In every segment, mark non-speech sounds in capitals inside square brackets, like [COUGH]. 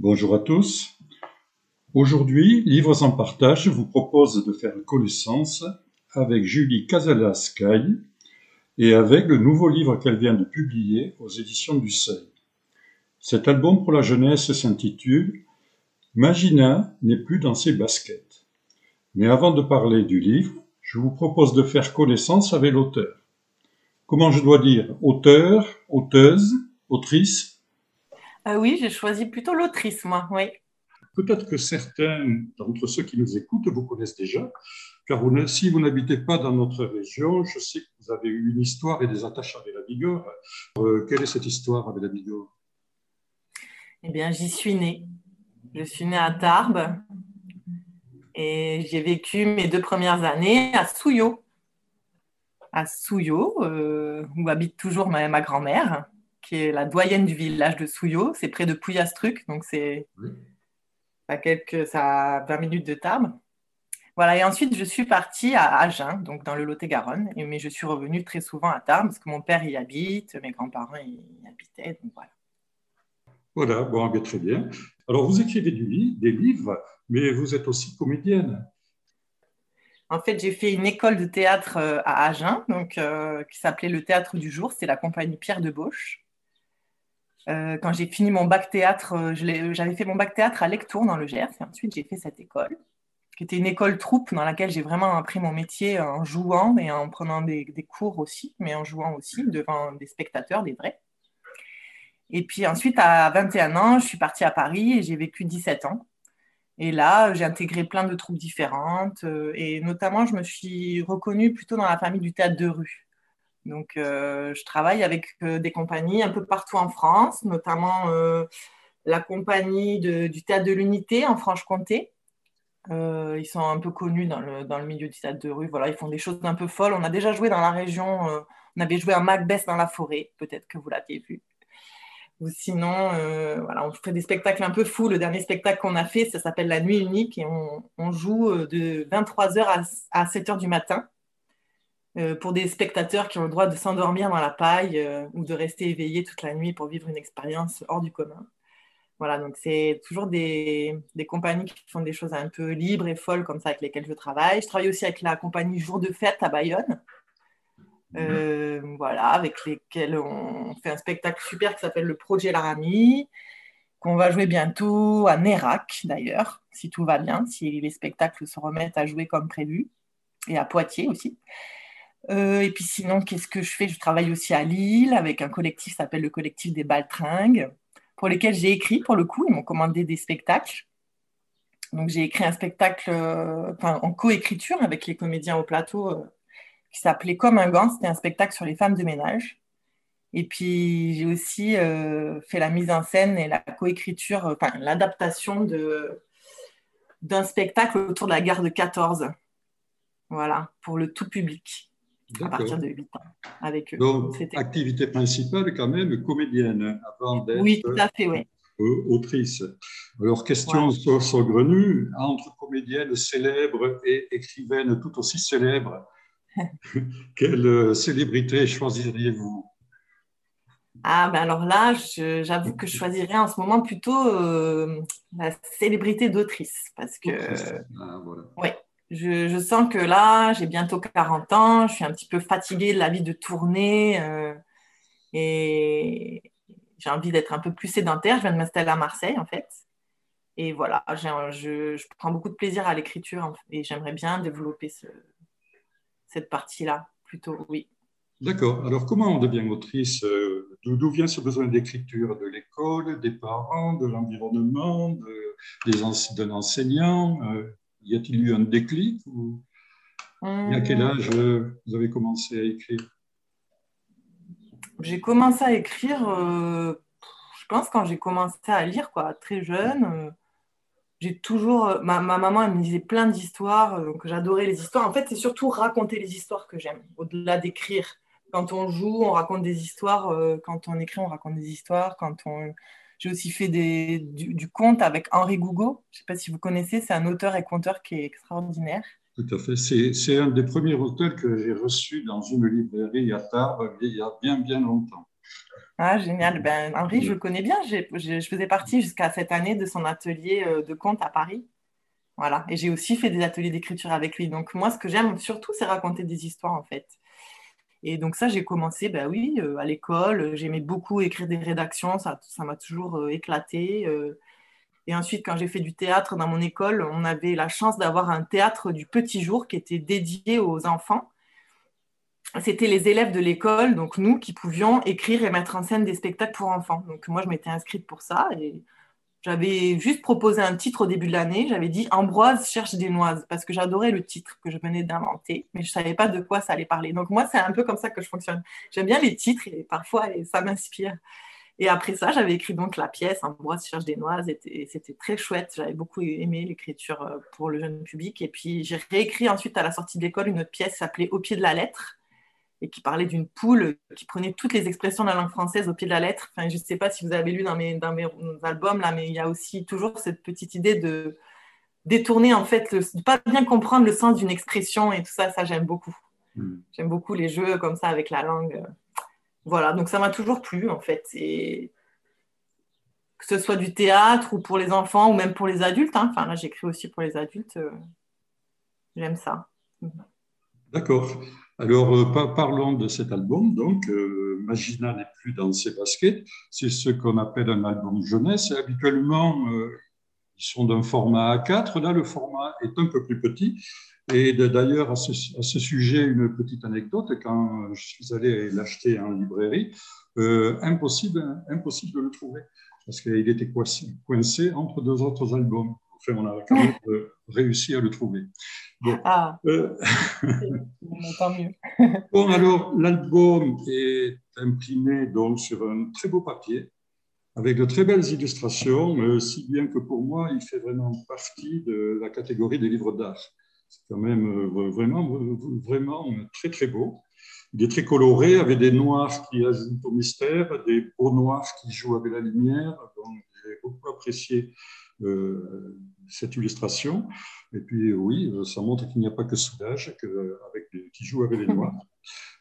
Bonjour à tous. Aujourd'hui, Livres en partage vous propose de faire connaissance avec Julie Casalas-Caille et avec le nouveau livre qu'elle vient de publier aux éditions du Seuil. Cet album pour la jeunesse s'intitule Magina n'est plus dans ses baskets. Mais avant de parler du livre, je vous propose de faire connaissance avec l'auteur. Comment je dois dire Auteur, auteuse, autrice Ah Oui, j'ai choisi plutôt l'autrice, moi, oui. Peut-être que certains d'entre ceux qui nous écoutent vous connaissent déjà, car si vous n'habitez pas dans notre région, je sais que vous avez eu une histoire et des attaches avec la Bigorre. Euh, quelle est cette histoire avec la Bigorre? Eh bien, j'y suis née. Je suis née à Tarbes et j'ai vécu mes deux premières années à Souillot. À Souillot, euh, où habite toujours ma, ma grand-mère, qui est la doyenne du village de Souillot. C'est près de Pouillastruc, donc c'est à quelques, ça 20 minutes de Tarbes. Voilà, et ensuite je suis partie à Agen, donc dans le Lot-et-Garonne, mais je suis revenue très souvent à Tarbes parce que mon père y habite, mes grands-parents y habitaient, donc voilà. Voilà, bon, très bien. Alors vous écrivez du, des livres, mais vous êtes aussi comédienne. En fait, j'ai fait une école de théâtre euh, à Agen, donc, euh, qui s'appelait le Théâtre du Jour. C'était la compagnie Pierre de Bauche. Euh, quand j'ai fini mon bac théâtre, euh, j'avais fait mon bac théâtre à Lectour dans le Gers et ensuite j'ai fait cette école, qui était une école troupe dans laquelle j'ai vraiment appris mon métier en jouant et en prenant des, cours aussi, mais en jouant aussi devant des spectateurs, des vrais. Et puis ensuite, à 21 ans, je suis partie à Paris et j'ai vécu 17 ans. Et là, j'ai intégré plein de troupes différentes euh, et notamment, je me suis reconnue plutôt dans la famille du théâtre de rue. Donc, euh, je travaille avec euh, des compagnies un peu partout en France, notamment euh, la compagnie du Théâtre de l'Unité en Franche-Comté. ils sont un peu connus dans le, milieu du théâtre de rue. Voilà, ils font des choses un peu folles. On a déjà joué dans la région, on avait joué un Macbeth dans la forêt, peut-être que vous l'aviez vu. Ou sinon, voilà, on fait des spectacles un peu fous. Le dernier spectacle qu'on a fait, ça s'appelle La Nuit Unique et on, on joue de 23h à, à 7h du matin. Euh, pour des spectateurs qui ont le droit de s'endormir dans la paille euh, ou de rester éveillés toute la nuit pour vivre une expérience hors du commun. Voilà, donc c'est toujours des, des, compagnies qui font des choses un peu libres et folles comme ça avec lesquelles je travaille. Je travaille aussi avec la compagnie Jour de Fête à Bayonne. Euh, voilà, avec lesquels on fait un spectacle super qui s'appelle le Projet Laramie, qu'on va jouer bientôt à Nérac d'ailleurs, si tout va bien, si les spectacles se remettent à jouer comme prévu, et à Poitiers aussi. Euh, et puis sinon, qu'est-ce que je fais? Je travaille aussi à Lille avec un collectif qui s'appelle le collectif des Baltringues, pour lesquels j'ai écrit pour le coup. Ils m'ont commandé des spectacles. Donc j'ai écrit un spectacle euh, en coécriture avec les comédiens au plateau euh, qui s'appelait Comme un gant. C'était un spectacle sur les femmes de ménage. Et puis j'ai aussi fait la mise en scène et la coécriture, enfin l'adaptation d'un spectacle autour de la gare de 14. Voilà, pour le tout public à partir de 8 ans avec eux. Donc, activité principale quand même comédienne avant d'être oui, tout à fait, oui. autrice. Alors, question ouais. saugrenue, entre comédienne célèbre et écrivaine tout aussi célèbre, [LAUGHS] quelle euh, célébrité choisiriez-vous? Ah ben alors là, j'avoue que je choisirais en ce moment plutôt euh, la célébrité d'autrice parce que ah, voilà. ouais, je, sens que là, j'ai bientôt 40 ans, je suis un petit peu fatiguée de la vie de tournée euh, et j'ai envie d'être un peu plus sédentaire. Je viens de m'installer à Marseille en fait. Et voilà, je, prends beaucoup de plaisir à l'écriture et j'aimerais bien développer ce, cette partie-là plutôt, oui. D'accord. Alors, comment on devient autrice euh, D'où vient ce besoin d'écriture De l'école, des parents, de l'environnement, de, enseignant euh, y a-t-il eu un déclic ou... à quel euh. âge euh, vous avez commencé à écrire? J'ai commencé à écrire, euh, je pense, quand j'ai commencé à lire, quoi, très jeune. j'ai toujours. Ma, maman, elle me disait plein d'histoires, que j'adorais les histoires. En fait, c'est surtout raconter les histoires que j'aime, au-delà d'écrire. Quand on joue, on raconte des histoires. quand on écrit, on raconte des histoires. Quand on j'ai aussi fait des, du, conte avec Henri Gougo. Je ne sais pas si vous connaissez, c'est un auteur et conteur qui est extraordinaire. Tout à fait. C'est un des premiers auteurs que j'ai reçu dans une librairie à Tarbes il y a bien, bien longtemps. Ah, génial. Ben, Henri, je le connais bien. je faisais partie jusqu'à cette année de son atelier euh, de conte à Paris. Voilà. Et j'ai aussi fait des ateliers d'écriture avec lui. Donc, moi, ce que j'aime surtout, c'est raconter des histoires, en fait. Et donc, ça, j'ai commencé, ben oui, euh, à l'école. J'aimais beaucoup écrire des rédactions. Ça m'a toujours euh, éclaté. Et ensuite, quand j'ai fait du théâtre dans mon école, on avait la chance d'avoir un théâtre du petit jour qui était dédié aux enfants c'était les élèves de l'école, donc nous, qui pouvions écrire et mettre en scène des spectacles pour enfants. Donc moi, je m'étais inscrite pour ça et j'avais juste proposé un titre au début de l'année. J'avais dit Ambroise cherche des noises parce que j'adorais le titre que je venais d'inventer, mais je ne savais pas de quoi ça allait parler. Donc moi, c'est un peu comme ça que je fonctionne. J'aime bien les titres et parfois ça m'inspire. Et après ça, j'avais écrit donc la pièce Ambroise cherche des noises et c'était très chouette. J'avais beaucoup aimé l'écriture euh, pour le jeune public. Et puis j'ai réécrit ensuite à la sortie de l'école une autre pièce s'appelait Au pied de la lettre et qui parlait d'une poule qui prenait toutes les expressions de la langue française au pied de la lettre. Enfin, je ne sais pas si vous avez lu dans mes, dans mes albums, là, mais il y a aussi toujours cette petite idée de détourner, en fait, de ne pas bien comprendre le sens d'une expression et tout ça, ça j'aime beaucoup. Hmm. J'aime beaucoup les jeux comme ça avec la langue. Voilà, donc ça m'a toujours plu, en fait. Et que ce soit du théâtre ou pour les enfants ou même pour les adultes. Hein. Enfin, là, j'écris aussi pour les adultes. Euh, j'aime ça. D'accord. Alors, euh, parlons de cet album. Donc, euh, Magina n'est plus dans ses baskets. C'est ce qu'on appelle un album jeunesse. habituellement, euh, ils sont d'un format A4. Là, le format est un peu plus petit. Et d'ailleurs, à, ce, sujet, une petite anecdote. Quand je suis allé l'acheter en librairie, impossible, impossible de le trouver parce qu'il était coincé entre deux autres albums. On a quand même réussi à le trouver. Bon. Ah, euh... [LAUGHS] tant mieux. [LAUGHS] bon, alors, l'album est imprimé donc sur un très beau papier, avec de très belles illustrations, si bien que pour moi, il fait vraiment partie de la catégorie des livres d'art. C'est quand même euh, vraiment, vraiment très, très beau. Il est très coloré, avec des noirs qui ajoutent au mystère, des beaux noirs qui jouent avec la lumière. Donc, j'ai beaucoup apprécié euh, cette illustration. Et puis oui, ça montre qu'il n'y a pas que Soudage avec qui joue avec les noirs.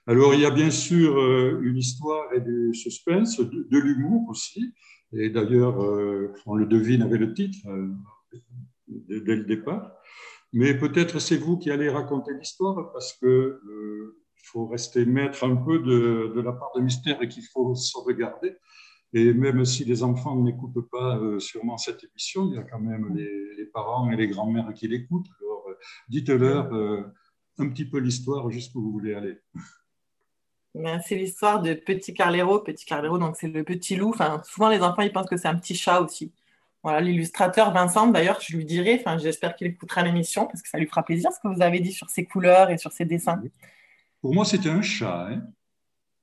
Alors il y a bien sûr euh, une histoire et du suspense, de, l'humour aussi. Et d'ailleurs, euh, on le devine avec le titre dès le départ. Mais peut-être c'est vous qui allez raconter l'histoire parce que il faut rester maître un peu de, de, la part de mystère et qu'il faut sauvegarder. Et même si les enfants n'écoutent pas euh, sûrement cette émission, il y a quand même les, parents et les grands-mères qui l'écoutent. Alors, euh, dites-leur euh, un petit peu l'histoire jusqu'où vous voulez aller. Ben, c'est l'histoire de Petit Carlero. Petit Carlero, donc c'est le petit loup. Enfin, souvent, les enfants, ils pensent que c'est un petit chat aussi. Voilà, l'illustrateur Vincent, d'ailleurs, je lui dirai, enfin, j'espère qu'il écoutera l'émission parce que ça lui fera plaisir ce que vous avez dit sur ses couleurs et sur ses dessins. Pour moi, c'était un chat. Hein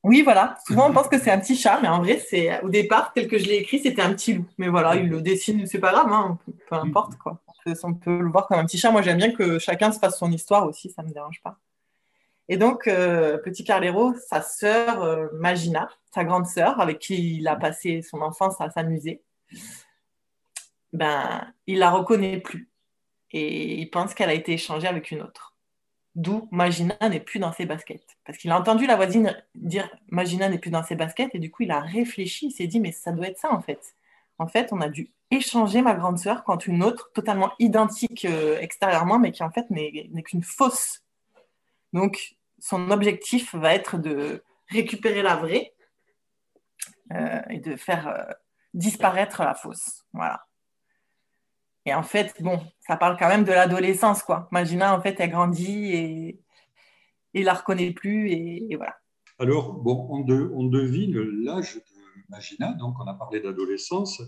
oui, voilà. Souvent, on pense que c'est un petit chat, mais en vrai, c'est au départ, tel que je l'ai écrit, c'était un petit loup. Mais voilà, il le dessine, c'est pas grave, hein, peu importe quoi. On peut, le voir comme un petit chat. Moi, j'aime bien que chacun se fasse son histoire aussi, ça ne me dérange pas. Et donc, euh, petit Carlero, sa sœur euh, Magina, sa grande sœur, avec qui il a passé son enfance à s'amuser, ben, il la reconnaît plus. Et il pense qu'elle a été échangée avec une autre. D'où Magina n'est plus dans ses baskets. Parce qu'il a entendu la voisine dire Magina n'est plus dans ses baskets et du coup il a réfléchi, il s'est dit mais ça doit être ça en fait. En fait, on a dû échanger ma grande sœur contre une autre totalement identique euh, extérieurement mais qui en fait n'est qu'une fausse. Donc son objectif va être de récupérer la vraie euh, et de faire euh, disparaître la fausse. Voilà. Et en fait, bon, ça parle quand même de l'adolescence, quoi. Magina, en fait, elle grandit et, il la reconnaît plus, et, voilà. Alors, bon, on, on devine l'âge de Magina, donc on a parlé d'adolescence.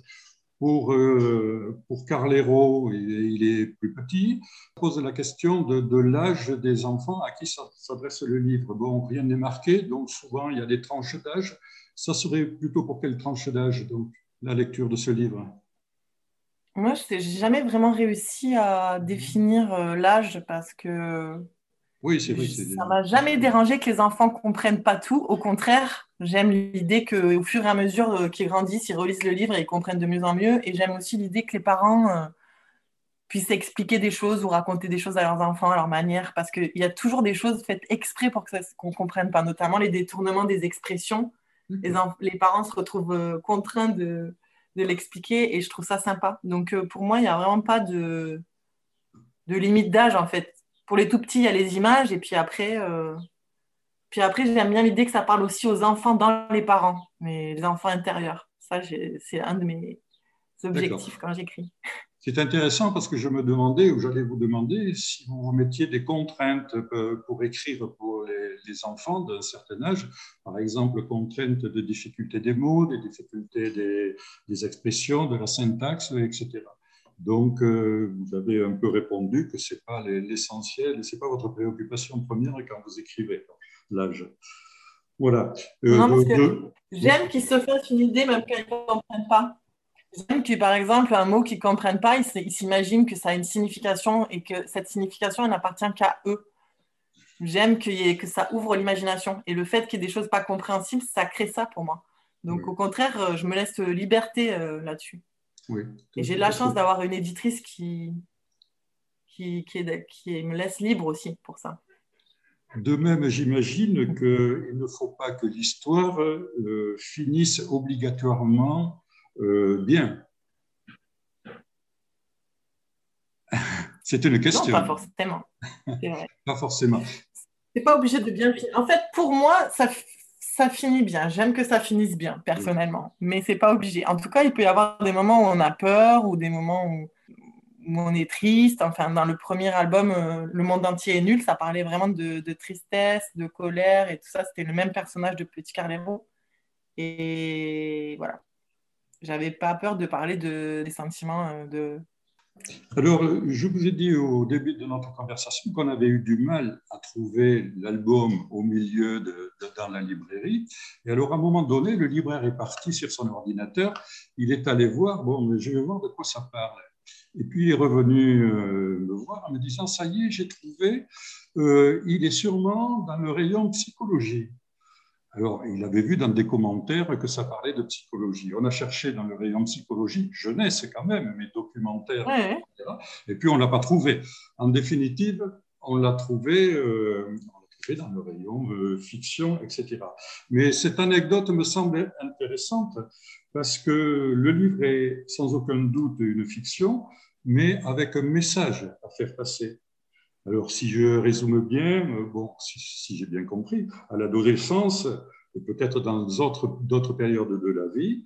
Pour, euh, pour Carlero, il est, plus petit. On pose la question de, de l'âge des enfants à qui s'adresse le livre. Bon, rien n'est marqué, donc souvent il y a des tranches d'âge. Ça serait plutôt pour quelle tranche d'âge, donc, la lecture de ce livre? Moi, je n'ai jamais vraiment réussi à définir euh, l'âge parce que oui, c'est vrai. Ça m'a jamais dérangé que les enfants comprennent pas tout. Au contraire, j'aime l'idée qu'au fur et à mesure euh, qu'ils grandissent, ils relisent le livre et ils comprennent de mieux en mieux. Et j'aime aussi l'idée que les parents euh, puissent expliquer des choses ou raconter des choses à leurs enfants à leur manière, parce qu'il y a toujours des choses faites exprès pour qu'on ne comprenne pas, notamment les détournements des expressions les, parents se retrouvent contraints de, l'expliquer et je trouve ça sympa. Donc pour moi, il n'y a vraiment pas de, de limite d'âge en fait. Pour les tout petits, il y a les images et puis après, puis après j'aime bien l'idée que ça parle aussi aux enfants dans les parents, mais les enfants intérieurs. Ça, c'est un de mes objectifs quand j'écris. C'est intéressant parce que je me demandais, ou j'allais vous demander, si vous vous mettiez des contraintes euh, pour écrire pour les, enfants d'un certain âge, par exemple, contraintes de difficulté des mots, des difficultés des, expressions, de la syntaxe, etc. Donc, euh, vous avez un peu répondu que ce n'est pas l'essentiel et ce n'est pas votre préoccupation première quand vous écrivez l'âge. Voilà. Euh, j'aime qu'ils se fassent une idée même quand ils ne comprennent pas. J'aime que, par exemple, un mot qu'ils ne comprennent pas, ils s'imaginent que ça a une signification et que cette signification, n'appartient qu'à eux. J'aime que, que ça ouvre l'imagination. Et le fait qu'il y ait des choses pas compréhensibles, ça crée ça pour moi. Donc, au contraire, euh, je me laisse liberté euh, là-dessus. Et j'ai de la chance d'avoir une éditrice qui, qui, qui, qui me laisse libre aussi pour ça. De même, j'imagine qu'il ne faut pas que l'histoire euh, finisse obligatoirement euh, bien. [LAUGHS] C'est une question. Non, pas forcément. [LAUGHS] pas forcément. C'est pas obligé de bien finir. En fait, pour moi, ça, ça finit bien. J'aime que ça finisse bien, personnellement. Mais c'est pas obligé. En tout cas, il peut y avoir des moments où on a peur ou des moments où où on est triste. Enfin, dans le premier album, euh, Le monde entier est nul, ça parlait vraiment de, tristesse, de colère et tout ça. C'était le même personnage de Petit Carlero. Et voilà. J'avais pas peur de parler de, des sentiments euh, de. Alors, je vous ai dit au début de notre conversation qu'on avait eu du mal à trouver l'album au milieu de, dans la librairie. Et alors, à un moment donné, le libraire est parti sur son ordinateur. Il est allé voir, bon, mais je vais voir de quoi ça parle. Et puis il est revenu euh, me voir en me disant, ça y est, j'ai trouvé, euh, il est sûrement dans le rayon psychologie. Alors, il avait vu dans des commentaires que ça parlait de psychologie. On a cherché dans le rayon psychologie, jeunesse quand même, mais documentaire, etc. Et puis on ne l'a pas trouvé. En définitive, on l'a trouvé, euh, trouvé dans le rayon fiction, etc. Mais cette anecdote me semble intéressante parce que le livre est sans aucun doute une fiction, mais avec un message à faire passer. Alors, si je résume bien, euh, bon, si, j'ai bien compris, à l'adolescence, et peut-être dans d'autres périodes de la vie,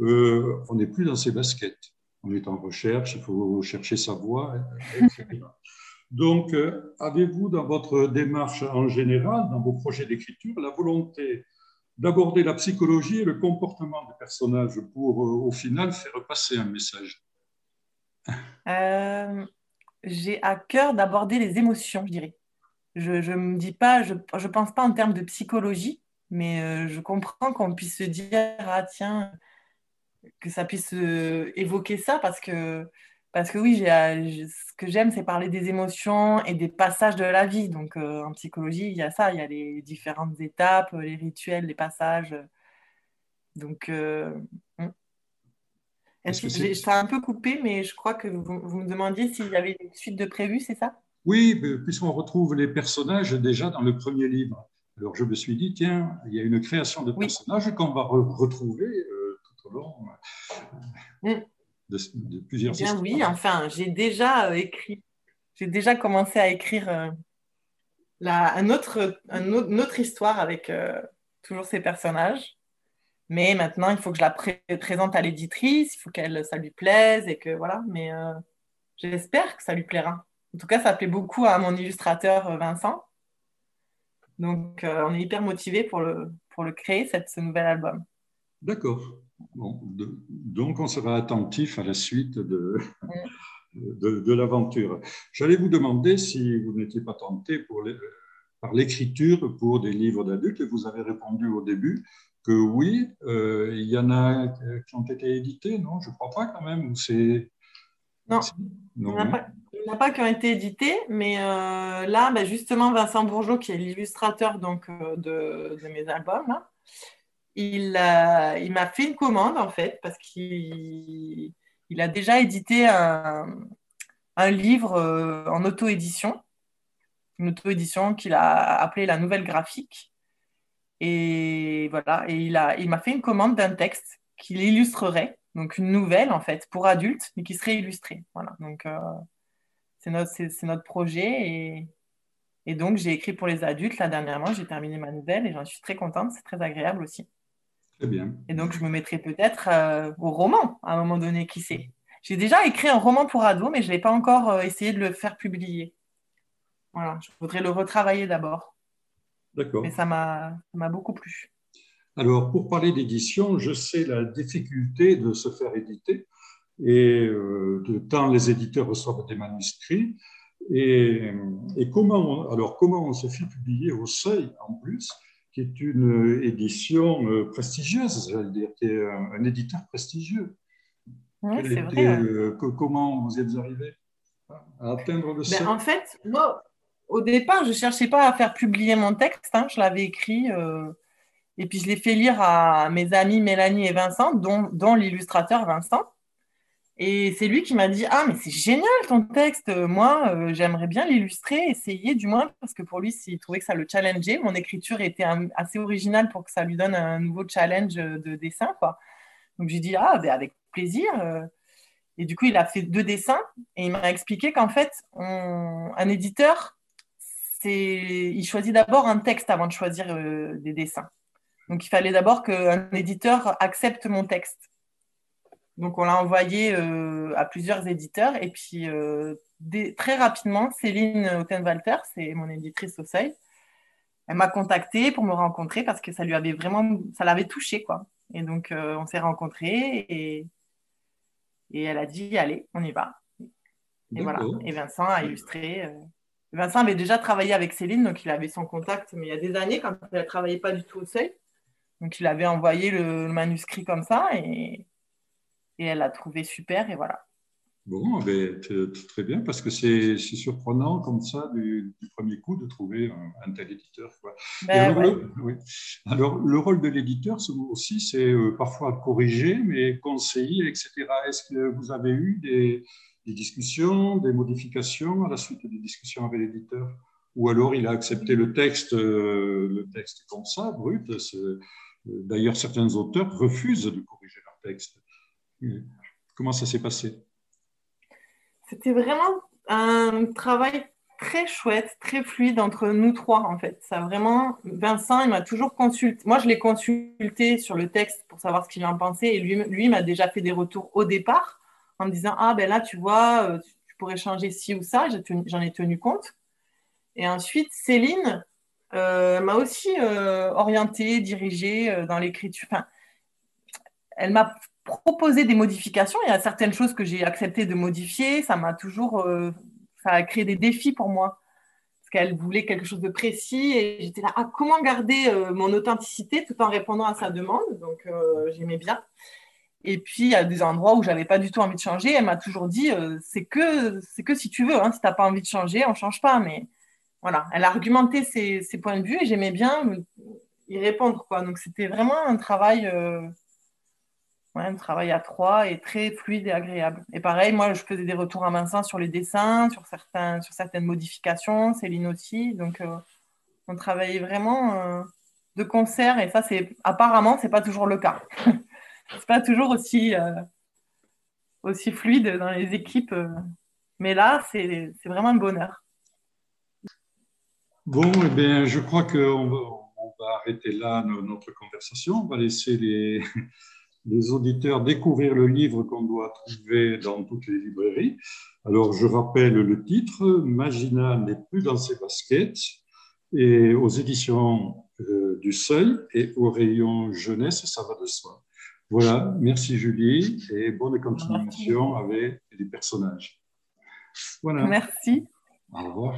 euh, on n'est plus dans ses baskets. On est en recherche, il faut chercher sa voie, etc. [LAUGHS] Donc, euh, avez-vous dans votre démarche en général, dans vos projets d'écriture, la volonté d'aborder la psychologie et le comportement des personnages pour, au final, faire passer un message? Euh, j'ai à cœur d'aborder les émotions, je dirais. Je ne me dis pas, je pense pas en termes de psychologie, mais euh, je comprends qu'on puisse se dire, ah tiens, que ça puisse euh, évoquer ça, parce que, parce que oui, ce que j'aime, c'est parler des émotions et des passages de la vie. Donc en psychologie, il y a ça, il y a les différentes étapes, les rituels, les passages. Donc, je t'ai un peu coupé, mais je crois que vous, me demandiez s'il y avait une suite de prévues, c'est ça? Oui, puisqu'on retrouve les personnages déjà dans le premier livre. Alors je me suis dit, tiens, il y a une création de personnages qu'on va retrouver euh, tout au long euh, mm. de, plusieurs Bien, Oui, enfin, j'ai déjà euh, écrit, j'ai déjà commencé à écrire la, un autre, une autre histoire avec toujours ces personnages. Mais maintenant, il faut que je la présente à l'éditrice, il faut qu'elle ça lui plaise et que voilà. Mais euh, j'espère que ça lui plaira. En tout cas, ça plaît beaucoup à mon illustrateur euh, Vincent. Donc, euh, on est hyper motivé pour le, pour le créer, cette, ce nouvel album. D'accord. Bon, donc, on sera attentif à la suite [LAUGHS] de, de, l'aventure. J'allais vous demander si vous n'étiez pas tenté pour les, par l'écriture pour des livres d'adultes, et vous avez répondu au début que oui, euh, il y en a qui ont été édités, non Je ne crois pas quand même. C'est... Non, il n'y en, a pas qui ont été édités, mais euh, là, bah, justement, Vincent Bourgeot, qui est l'illustrateur donc, euh, de, mes albums, il, il m'a fait une commande, en fait, parce qu'il il a déjà édité un, un livre en auto-édition, une auto-édition qu'il a appelée La Nouvelle Graphique. Et voilà, et il m'a il fait une commande d'un texte qu'il illustrerait, donc une nouvelle en fait, pour adultes, mais qui serait illustrée. Voilà, donc euh, c'est notre, notre projet. Et, et donc j'ai écrit pour les adultes là dernièrement, j'ai terminé ma nouvelle et j'en suis très contente, c'est très agréable aussi. Très bien. Et donc je me mettrai peut-être euh, au roman à un moment donné, qui sait. J'ai déjà écrit un roman pour ados, mais je n'ai pas encore euh, essayé de le faire publier. Voilà, je voudrais le retravailler d'abord. D'accord. Mais ça m'a beaucoup plu. Alors, pour parler d'édition, je sais la difficulté de se faire éditer, et euh, de tant les éditeurs reçoivent des manuscrits. Et, comment, alors comment on se fait publier au Seuil en plus, qui est une édition euh, prestigieuse, j'allais dire, qui est un, éditeur prestigieux. Oui, c'est vrai. Euh, comment vous êtes arrivé à atteindre le ben, Seuil? En fait, moi, au départ, je ne cherchais pas à faire publier mon texte, hein, je l'avais écrit. Et puis, je l'ai fait lire à mes amis Mélanie et Vincent, dont, l'illustrateur Vincent. Et c'est lui qui m'a dit Ah, mais c'est génial ton texte. Moi, euh, j'aimerais bien l'illustrer, essayer du moins, parce que pour lui, il trouvait que ça le challengeait. Mon écriture était assez originale pour que ça lui donne un nouveau challenge de dessin. Donc, j'ai dit Ah, ben, avec plaisir. Et du coup, il a fait deux dessins et il m'a expliqué qu'en fait, un éditeur, il choisit d'abord un texte avant de choisir euh, des dessins. Donc il fallait d'abord qu'un éditeur accepte mon texte. Donc on l'a envoyé euh, à plusieurs éditeurs et puis euh, très rapidement, Céline Houtenwalter, c'est mon éditrice au seuil, elle m'a contactée pour me rencontrer parce que ça lui avait vraiment, ça l'avait touché quoi. Et donc on s'est rencontrés et, et elle a dit allez, on y va. Et voilà. Et Vincent a illustré. Vincent avait déjà travaillé avec Céline, donc il avait son contact, mais il y a des années, quand elle ne travaillait pas du tout au seuil. Donc, il avait envoyé le, manuscrit comme ça et, et elle l'a trouvé super et voilà. Bon, ben, très bien, parce que c'est surprenant comme ça du, premier coup de trouver un, tel éditeur. Ben alors, le, alors, le, rôle de l'éditeur aussi, c'est euh, parfois corriger, mais conseiller, etc. Est-ce que vous avez eu des, des, discussions, des modifications à la suite des discussions avec l'éditeur Ou alors il a accepté le texte, euh, le texte comme ça, brut D'ailleurs, certains auteurs refusent de corriger leur texte. Comment ça s'est passé? C'était vraiment un travail très chouette, très fluide entre nous trois, en fait. Ça vraiment, Vincent, il m'a toujours consulté. Moi, je l'ai consulté sur le texte pour savoir ce qu'il en pensait, et lui, lui m'a déjà fait des retours au départ en disant ah ben là, tu vois, euh, tu pourrais changer ci ou ça. J'en ai tenu compte. Et ensuite, Céline, euh, m'a aussi euh, orientée, dirigée euh, dans l'écriture. Enfin, elle m'a proposé des modifications. Il y a certaines choses que j'ai accepté de modifier. Ça m'a toujours, ça a créé des défis pour moi parce qu'elle voulait quelque chose de précis et j'étais là, ah, comment garder mon authenticité tout en répondant à sa demande? Donc j'aimais bien. Et puis, il y a des endroits où j'avais pas du tout envie de changer. Elle m'a toujours dit, c'est que, c'est que si tu veux, hein, si tu n'as pas envie de changer, on change pas. Mais voilà, elle a argumenté ses, points de vue et j'aimais bien y répondre. Quoi. Donc c'était vraiment un travail, euh, un travail à trois et très fluide et agréable. Et pareil, moi je faisais des retours à Vincent sur les dessins, sur, certains, sur certaines modifications, Céline aussi. Donc euh, on travaillait vraiment euh, de concert et ça c'est apparemment c'est pas toujours le cas. [LAUGHS] c'est pas toujours aussi, aussi fluide dans les équipes. mais là, c'est vraiment un bonheur. Bon, eh bien, je crois qu'on va, on va arrêter là notre conversation. On va laisser les, [LAUGHS] les auditeurs découvrir le livre qu'on doit trouver dans toutes les librairies. Alors, je rappelle le titre, Magina n'est plus dans ses baskets, et aux éditions euh, du Seuil et au rayon jeunesse, ça va de soi. Voilà, merci Julie et bonne continuation avec les personnages. Voilà. Merci. Au revoir.